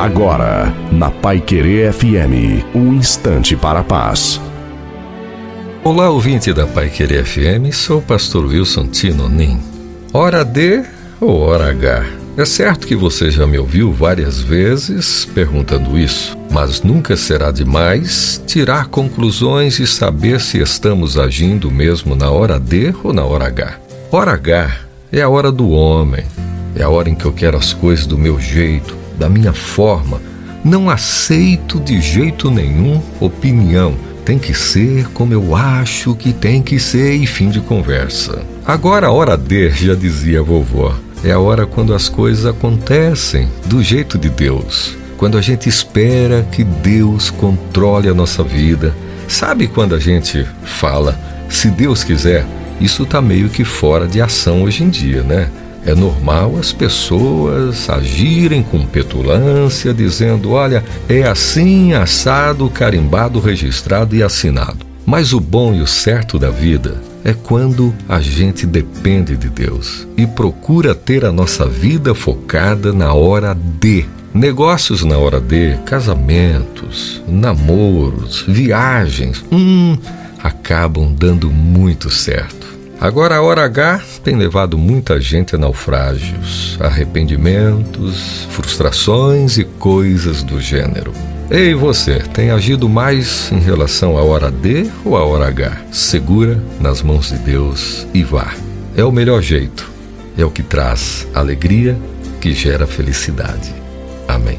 Agora, na Pai Querer FM, um instante para a paz. Olá, ouvinte da Pai Querer FM, sou o pastor Wilson Tinonim. Hora D ou hora H? É certo que você já me ouviu várias vezes perguntando isso, mas nunca será demais tirar conclusões e saber se estamos agindo mesmo na hora D ou na hora H. Hora H é a hora do homem, é a hora em que eu quero as coisas do meu jeito, da minha forma. Não aceito de jeito nenhum opinião. Tem que ser como eu acho que tem que ser e fim de conversa. Agora a hora D, já dizia a vovó, é a hora quando as coisas acontecem do jeito de Deus. Quando a gente espera que Deus controle a nossa vida. Sabe quando a gente fala, se Deus quiser, isso está meio que fora de ação hoje em dia, né? É normal as pessoas agirem com petulância, dizendo: olha, é assim, assado, carimbado, registrado e assinado. Mas o bom e o certo da vida é quando a gente depende de Deus e procura ter a nossa vida focada na hora D. Negócios na hora D, casamentos, namoros, viagens, hum, acabam dando muito certo. Agora a hora H tem levado muita gente a naufrágios, arrependimentos, frustrações e coisas do gênero. Ei, você, tem agido mais em relação à hora D ou à hora H? Segura nas mãos de Deus e vá. É o melhor jeito. É o que traz alegria, que gera felicidade. Amém.